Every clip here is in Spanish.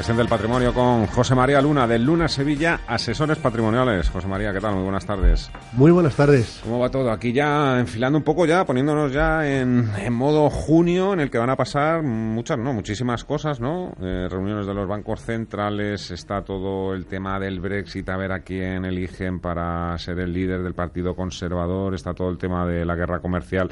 Gestión del patrimonio con José María Luna, de Luna Sevilla, asesores patrimoniales. José María, ¿qué tal? Muy buenas tardes. Muy buenas tardes. ¿Cómo va todo? Aquí ya enfilando un poco ya, poniéndonos ya en, modo junio, en el que van a pasar muchas, no, muchísimas cosas, ¿no? Eh, reuniones de los bancos centrales, está todo el tema del Brexit, a ver a quién eligen para ser el líder del Partido Conservador, está todo el tema de la guerra comercial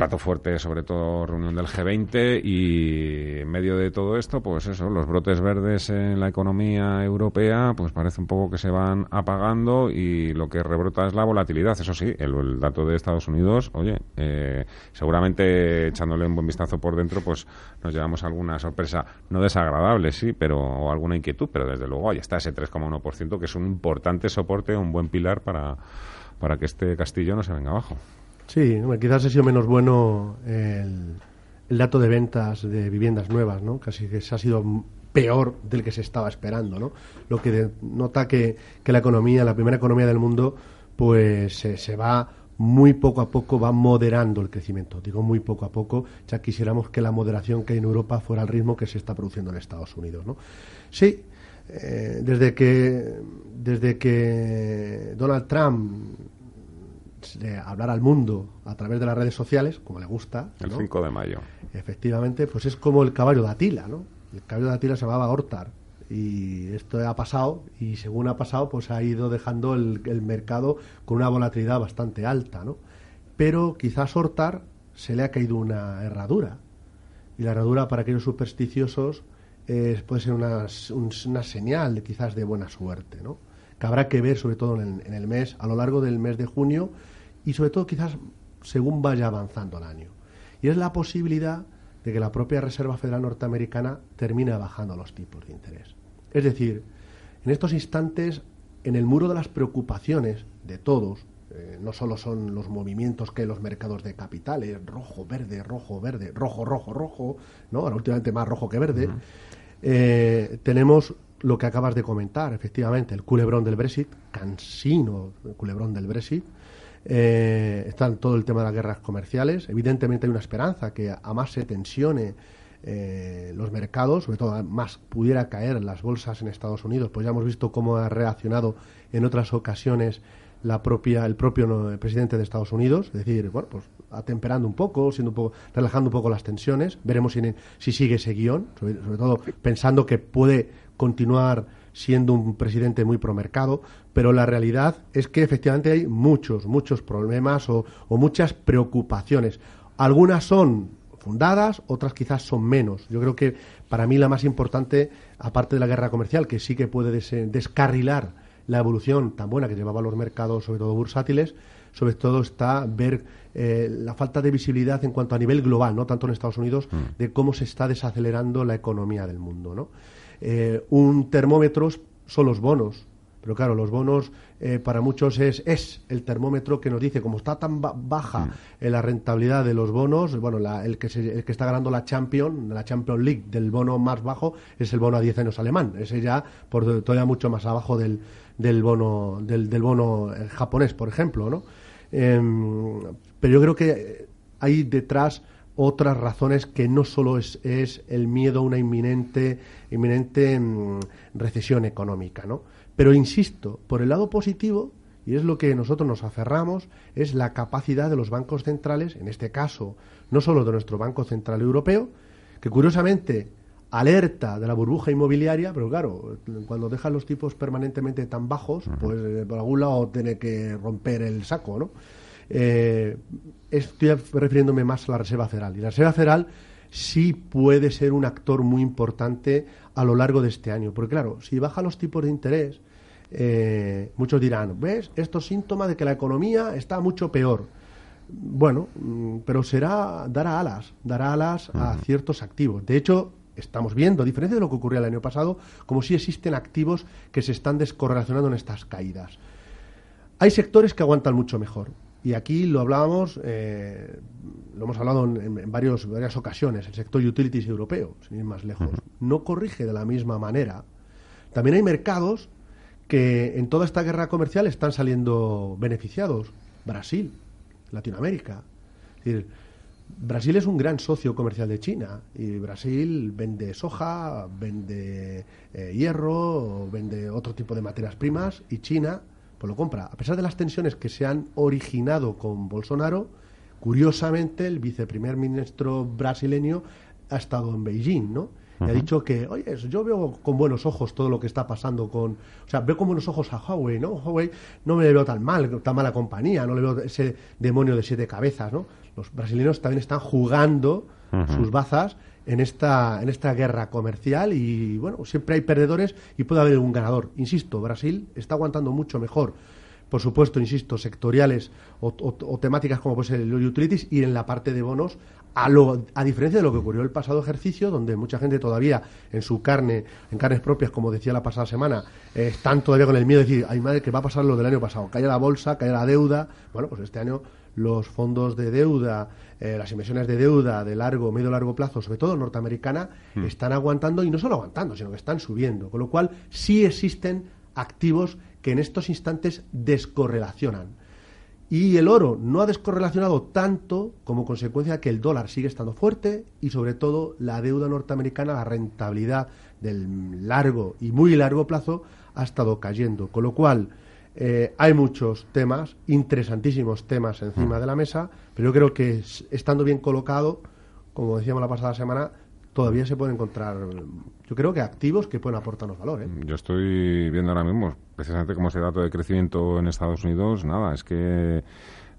plato fuerte, sobre todo reunión del G20 y en medio de todo esto, pues eso, los brotes verdes en la economía europea, pues parece un poco que se van apagando y lo que rebrota es la volatilidad. Eso sí, el, dato de Estados Unidos, oye, eh, seguramente echándole un buen vistazo por dentro, pues nos llevamos alguna sorpresa no desagradable, sí, pero o alguna inquietud, pero desde luego ahí está ese 3,1% que es un importante soporte, un buen pilar para para que este castillo no se venga abajo. Sí, quizás ha sido menos bueno el, dato de ventas de viviendas nuevas, ¿no? Casi que se ha sido peor del que se estaba esperando, ¿no? Lo que nota que, que, la economía, la primera economía del mundo, pues se, va muy poco a poco, va moderando el crecimiento. Digo muy poco a poco, ya quisiéramos que la moderación que hay en Europa fuera al ritmo que se está produciendo en Estados Unidos, ¿no? Sí, eh, desde que desde que Donald Trump hablar al mundo a través de las redes sociales, como le gusta. El 5 de mayo. Efectivamente, pues es como el caballo de Atila, ¿no? El caballo de Atila se llamaba Hortar. Y esto ha pasado, y según ha pasado, pues ha ido dejando el, mercado con una volatilidad bastante alta, ¿no? Pero quizás Hortar se le ha caído una herradura. Y la herradura para aquellos supersticiosos puede ser una, una señal quizás de buena suerte, ¿no? que habrá que ver sobre todo en el, mes, a lo largo del mes de junio y sobre todo quizás según vaya avanzando el año. Y es la posibilidad de que la propia Reserva Federal Norteamericana termine bajando los tipos de interés. Es decir, en estos instantes, en el muro de las preocupaciones de todos, eh, no solo son los movimientos que los mercados de capitales, rojo, verde, rojo, verde, rojo, rojo, rojo, ¿no? ahora últimamente más rojo que verde, eh, tenemos lo que acabas de comentar, efectivamente, el culebrón del Brexit, cansino el culebrón del Brexit. Eh, está en todo el tema de las guerras comerciales. Evidentemente hay una esperanza que a más se tensione eh, los mercados, sobre todo a más pudiera caer las bolsas en Estados Unidos, pues ya hemos visto cómo ha reaccionado en otras ocasiones la propia, el propio presidente de Estados Unidos, es decir, bueno, pues atemperando un poco, siendo un poco, relajando un poco las tensiones. Veremos si sigue ese guion, sobre, todo pensando que puede continuar siendo un presidente muy promercado, pero la realidad es que efectivamente hay muchos, muchos problemas o, muchas preocupaciones. Algunas son fundadas, otras quizás son menos. Yo creo que para mí la más importante, aparte de la guerra comercial, que sí que puede descarrilar la evolución tan buena que llevaba los mercados, sobre todo bursátiles, sobre todo está ver eh, la falta de visibilidad en cuanto a nivel global, no tanto en Estados Unidos, mm. de cómo se está desacelerando la economía del mundo. ¿no? Eh, un termómetro son los bonos. Pero claro, los bonos eh, para muchos es, es el termómetro que nos dice, como está tan baja mm. la rentabilidad de los bonos, bueno, el, que el que está ganando la Champions, la Champions League del bono más bajo es el bono a 10 años alemán. Ese ya por todavía mucho más abajo del, del bono, del, del bono eh, japonés, por ejemplo, ¿no? Em, pero yo creo que hay detrás otras razones que no solo es, es el miedo a una inminente, inminente mm, recesión económica, ¿no? Pero insisto, por el lado positivo, y es lo que nosotros nos aferramos, es la capacidad de los bancos centrales, en este caso, no solo de nuestro Banco Central Europeo, que curiosamente alerta de la burbuja inmobiliaria, pero claro, cuando dejan los tipos permanentemente tan bajos, pues eh, por algún lado tiene que romper el saco, ¿no? Eh, estoy refiriéndome más a la Reserva Federal. Y la Reserva Federal sí puede ser un actor muy importante a lo largo de este año. Porque claro, si baja los tipos de interés, eh, muchos dirán, ¿ves? Esto es síntoma de que la economía está mucho peor. Bueno, mm, pero será, dará alas, dará alas a ciertos activos. De hecho, estamos viendo, a diferencia de lo que ocurrió el año pasado, como si existen activos que se están descorrelacionando en estas caídas. Hay sectores que aguantan mucho mejor. Y aquí lo hablábamos, eh, lo hemos hablado en, varios, varias ocasiones, el sector utilities europeo, sin ir más lejos, no corrige de la misma manera. También hay mercados que en toda esta guerra comercial están saliendo beneficiados. Brasil, Latinoamérica. Es decir, Brasil es un gran socio comercial de China y Brasil vende soja, vende eh, hierro, vende otro tipo de materias primas y China pues lo compra. A pesar de las tensiones que se han originado con Bolsonaro, curiosamente el viceprimer ministro brasileño ha estado en Beijing, ¿no? Y ha dicho que, oye, yo veo con buenos ojos todo lo que está pasando con... O sea, veo con buenos ojos a Huawei, ¿no? Huawei no me veo tan mal, tan mala compañía, no le veo ese demonio de siete cabezas, ¿no? Los brasileños también están jugando sus bazas en esta, en esta guerra comercial y, bueno, siempre hay perdedores y puede haber un ganador. Insisto, Brasil está aguantando mucho mejor por supuesto, insisto, sectoriales o, temáticas como puede ser el utilities y en la parte de bonos, a, lo, a diferencia de lo que ocurrió el pasado ejercicio, donde mucha gente todavía en su carne, en carnes propias, como decía la pasada semana, eh, están todavía con el miedo de decir, ay madre, que va a pasar lo del año pasado, cae la bolsa, cae la deuda. Bueno, pues este año los fondos de deuda, eh, las inversiones de deuda de largo, medio largo plazo, sobre todo norteamericana, hmm. están aguantando y no solo aguantando, sino que están subiendo. Con lo cual, sí existen activos que en estos instantes descorrelacionan. Y el oro no ha descorrelacionado tanto como consecuencia de que el dólar sigue estando fuerte y sobre todo la deuda norteamericana, la rentabilidad del largo y muy largo plazo ha estado cayendo. Con lo cual eh, hay muchos temas, interesantísimos temas encima mm. de la mesa, pero yo creo que estando bien colocado, como decíamos la pasada semana, todavía se pueden encontrar, yo creo que activos que pueden aportarnos valor. ¿eh? Yo estoy viendo ahora mismo, precisamente como ese dato de crecimiento en Estados Unidos, nada, es que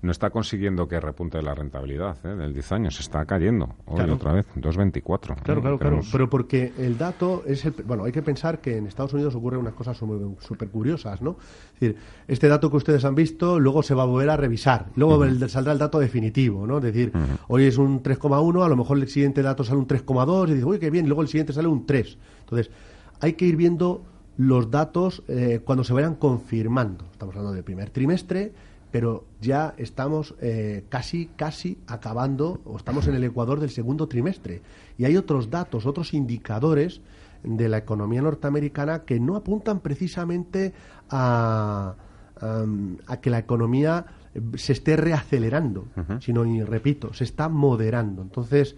no está consiguiendo que repunte la rentabilidad ¿eh? del 10 años, está cayendo hoy otra vez, 2,24. Claro, claro, claro, pero porque el dato es el... Bueno, hay que pensar que en Estados Unidos ocurren unas cosas súper curiosas, ¿no? Es decir, este dato que ustedes han visto luego se va a volver a revisar, luego saldrá el dato definitivo, ¿no? Es decir, hoy es un 3,1, a lo mejor el siguiente dato sale un 3,2 y dice, uy, qué bien, y luego el siguiente sale un 3. Entonces, hay que ir viendo los datos eh, cuando se vayan confirmando. Estamos hablando del primer trimestre, pero ya estamos eh, casi, casi acabando, o estamos en el ecuador del segundo trimestre. Y hay otros datos, otros indicadores de la economía norteamericana que no apuntan precisamente a, que la economía se esté reacelerando, sino, y repito, se está moderando. Entonces,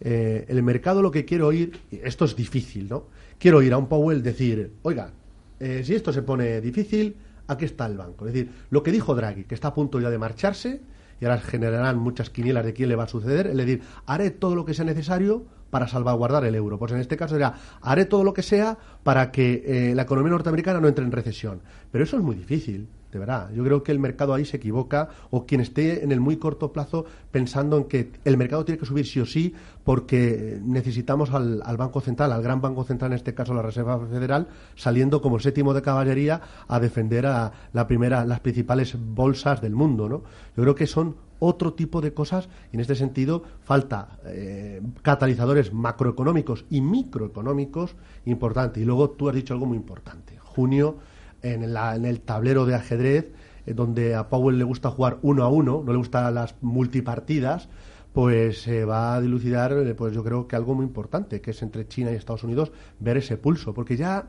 eh, el mercado lo que quiero oír, esto es difícil, ¿no? Quiero oír a un Powell decir, oiga, eh, si esto se pone difícil, aquí está el banco. Es decir, lo que dijo Draghi, que está a punto ya de marcharse, y ahora generarán muchas quinielas de quién le va a suceder, es decir, haré todo lo que sea necesario para salvaguardar el euro. Pues en este caso será, haré todo lo que sea para que eh, la economía norteamericana no entre en recesión. Pero eso es muy difícil de verdad. Yo creo que el mercado ahí se equivoca o quien esté en el muy corto plazo pensando en que el mercado tiene que subir sí o sí porque necesitamos al, Banco Central, al gran Banco Central, en este caso la Reserva Federal, saliendo como séptimo de caballería a defender a la primera, las principales bolsas del mundo. ¿no? Yo creo que son otro tipo de cosas y en este sentido falta eh, catalizadores macroeconómicos y microeconómicos importantes. Y luego tú has dicho algo muy importante. Junio en, el tablero de ajedrez, eh, donde a Powell le gusta jugar uno a uno, no le gustan las multipartidas, pues se va a dilucidar, eh, pues yo creo que algo muy importante, que es entre China y Estados Unidos ver ese pulso, porque ya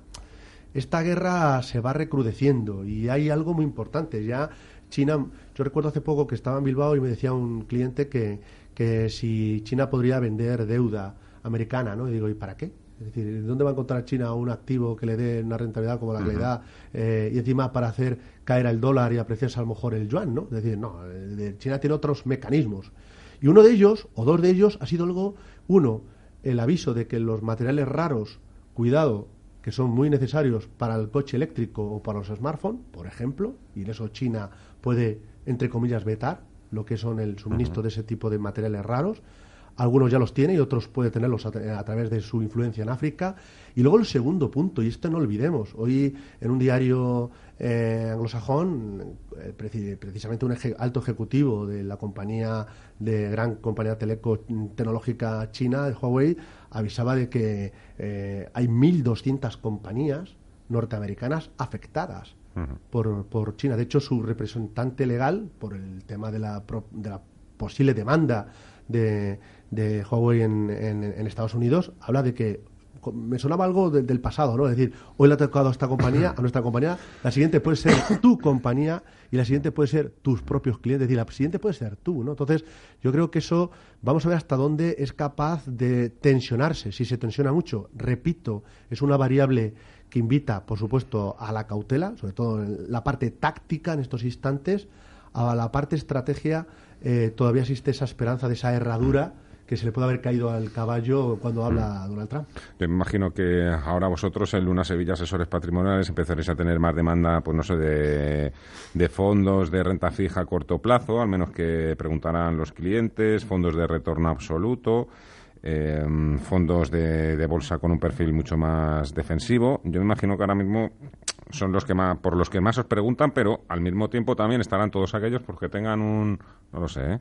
esta guerra se va recrudeciendo y hay algo muy importante. Ya China, yo recuerdo hace poco que estaba en Bilbao y me decía un cliente que, que si China podría vender deuda americana, ¿no? Y digo, ¿y para qué? Es decir, ¿dónde va a encontrar China un activo que le dé una rentabilidad como la que le da eh, y encima para hacer caer el dólar y apreciarse a lo mejor el yuan? ¿no? Es decir, no, China tiene otros mecanismos. Y uno de ellos, o dos de ellos, ha sido algo, uno, el aviso de que los materiales raros, cuidado, que son muy necesarios para el coche eléctrico o para los smartphones, por ejemplo, y en eso China puede, entre comillas, vetar lo que son el suministro de ese tipo de materiales raros algunos ya los tiene y otros puede tenerlos a, a, través de su influencia en África. Y luego el segundo punto, y esto no olvidemos, hoy en un diario eh, anglosajón, eh, precisamente un alto ejecutivo de la compañía, de gran compañía teleco tecnológica china, de Huawei, avisaba de que eh, hay 1.200 compañías norteamericanas afectadas por, por, China. De hecho, su representante legal, por el tema de la, de la posible demanda de, de Huawei en, en, Estados Unidos, habla de que me sonaba algo del pasado, ¿no? Es decir, hoy le ha tocado a esta compañía, a nuestra compañía, la siguiente puede ser tu compañía y la siguiente puede ser tus propios clientes, es decir, la siguiente puede ser tú, ¿no? Entonces, yo creo que eso, vamos a ver hasta dónde es capaz de tensionarse. Si se tensiona mucho, repito, es una variable que invita, por supuesto, a la cautela, sobre todo en la parte táctica en estos instantes, a la parte estrategia, eh, todavía existe esa esperanza de esa herradura que se le puede haber caído al caballo cuando habla. Donald Trump. Yo me imagino que ahora vosotros en Luna Sevilla Asesores Patrimoniales empezaréis a tener más demanda, pues no sé, de, de fondos de renta fija a corto plazo, al menos que preguntarán los clientes, fondos de retorno absoluto. Eh, fondos de, de, bolsa con un perfil mucho más defensivo. Yo me imagino que ahora mismo son los que más, por los que más os preguntan, pero al mismo tiempo también estarán todos aquellos porque tengan un, no lo sé, ¿eh?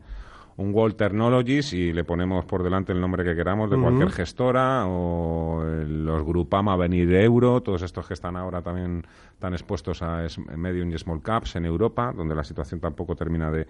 Un World Technologies y le ponemos por delante el nombre que queramos de cualquier gestora o los Grupama Venir Euro, todos estos que están ahora también tan expuestos a medium y small caps en Europa, donde la situación tampoco termina de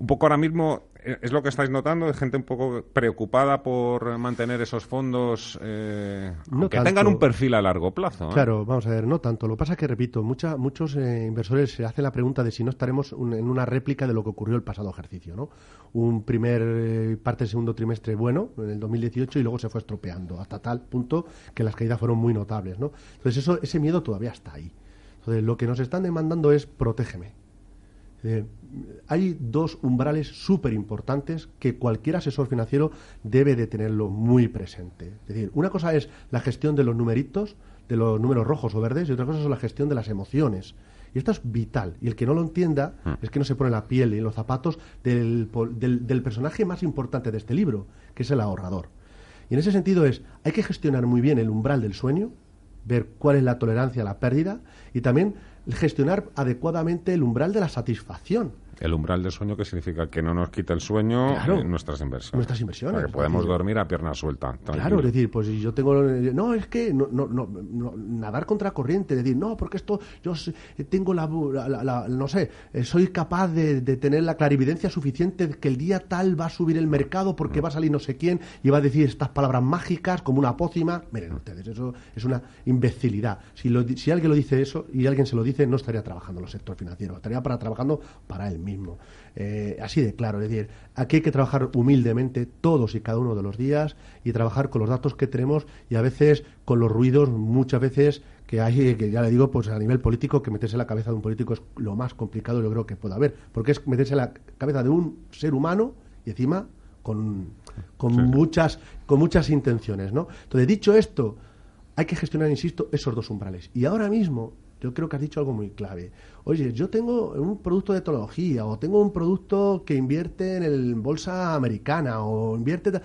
un poco ahora mismo eh, es lo que estáis notando de gente un poco preocupada por mantener esos fondos eh, que tengan un perfil a largo plazo. ¿eh? Claro, vamos a ver, no tanto. Lo que pasa es que, repito, mucha, muchos eh, inversores se hacen la pregunta de si no estaremos en una réplica de lo que ocurrió el pasado ejercicio. ¿no? Un primer parte del segundo trimestre bueno, en el 2018, y luego se fue estropeando hasta tal punto que las caídas fueron muy notables. ¿no? Entonces, eso, ese miedo todavía está ahí. Entonces, lo que nos están demandando es protégeme eh, hay dos umbrales súper importantes que cualquier asesor financiero debe de tenerlo muy presente. Es decir, una cosa es la gestión de los numeritos, de los números rojos o verdes, y otra cosa es la gestión de las emociones. Y esto es vital. Y el que no lo entienda hmm. es que no se pone la piel y los zapatos del, del personaje más importante de este libro, que es el ahorrador. Y en ese sentido es, hay que gestionar muy bien el umbral del sueño, ver cuál es la tolerancia a la pérdida y también gestionar adecuadamente el umbral de la satisfacción. El umbral del sueño, que significa que no nos quita el sueño en nuestras inversiones. Nuestras inversiones. Para que podemos dormir a pierna suelta. Claro, es decir, pues yo tengo. No, es que no, no, no, nadar contra corriente, decir, no, porque esto yo tengo la. no sé, eh, soy capaz de, tener la clarividencia suficiente de que el día tal va a subir el mercado porque mm. va a salir no sé quién y va a decir estas palabras mágicas como una pócima. Miren ustedes, eso es una imbecilidad. Si, si alguien lo dice eso y alguien se lo dice, no estaría trabajando en el sector financiero, estaría para, trabajando para él mismo mismo. Eh, así de claro, es decir, aquí hay que trabajar humildemente todos y cada uno de los días y trabajar con los datos que tenemos y a veces con los ruidos, muchas veces que hay, que ya le digo, pues a nivel político, que meterse en la cabeza de un político es lo más complicado, yo creo que pueda haber, porque es meterse en la cabeza de un ser humano y encima con, con muchas con muchas intenciones, ¿no? Entonces, dicho esto, hay que gestionar, insisto, esos dos umbrales. Y ahora mismo yo creo que has dicho algo muy clave. Oye, yo tengo un producto de tecnología o tengo un producto que invierte en el bolsa americana o invierte...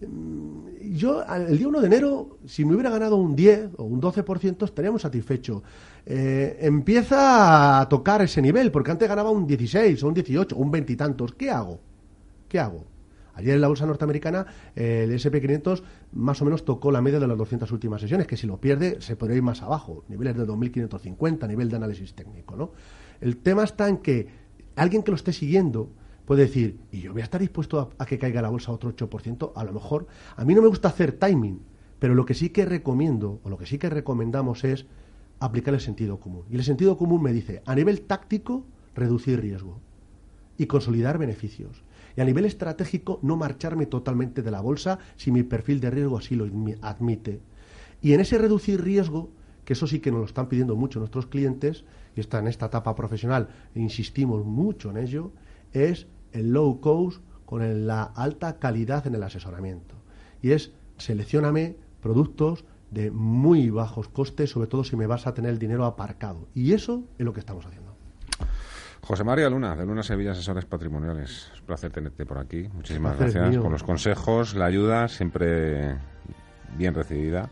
Mm, yo, el día 1 de enero, si me hubiera ganado un 10 o un 12%, estaríamos satisfechos. Eh, empieza a tocar ese nivel, porque antes ganaba un 16 o un 18 o un veintitantos. ¿Qué hago? ¿Qué hago? Ayer en la bolsa norteamericana el SP500 más o menos tocó la media de las 200 últimas sesiones, que si lo pierde se podría ir más abajo, niveles de 2.550, nivel de análisis técnico. ¿no? El tema está en que alguien que lo esté siguiendo puede decir, ¿y yo voy a estar dispuesto a, que caiga la bolsa otro 8%? A lo mejor, a mí no me gusta hacer timing, pero lo que sí que recomiendo, o lo que sí que recomendamos es aplicar el sentido común. Y el sentido común me dice, a nivel táctico, reducir riesgo y consolidar beneficios y a nivel estratégico no marcharme totalmente de la bolsa si mi perfil de riesgo así lo admite. Y en ese reducir riesgo, que eso sí que nos lo están pidiendo mucho nuestros clientes, y está en esta etapa profesional, insistimos mucho en ello, es el low cost con la alta calidad en el asesoramiento. Y es seleccioname productos de muy bajos costes, sobre todo si me vas a tener el dinero aparcado. Y eso es lo que estamos haciendo. José María Luna, de Luna Sevilla Asesores Patrimoniales. Es un placer tenerte por aquí. Muchísimas gracias por los consejos, la ayuda, siempre bien recibida,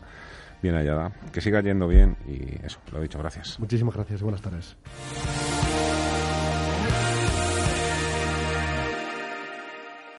bien hallada. Que siga yendo bien y eso, lo he dicho, gracias. Muchísimas gracias y buenas tardes.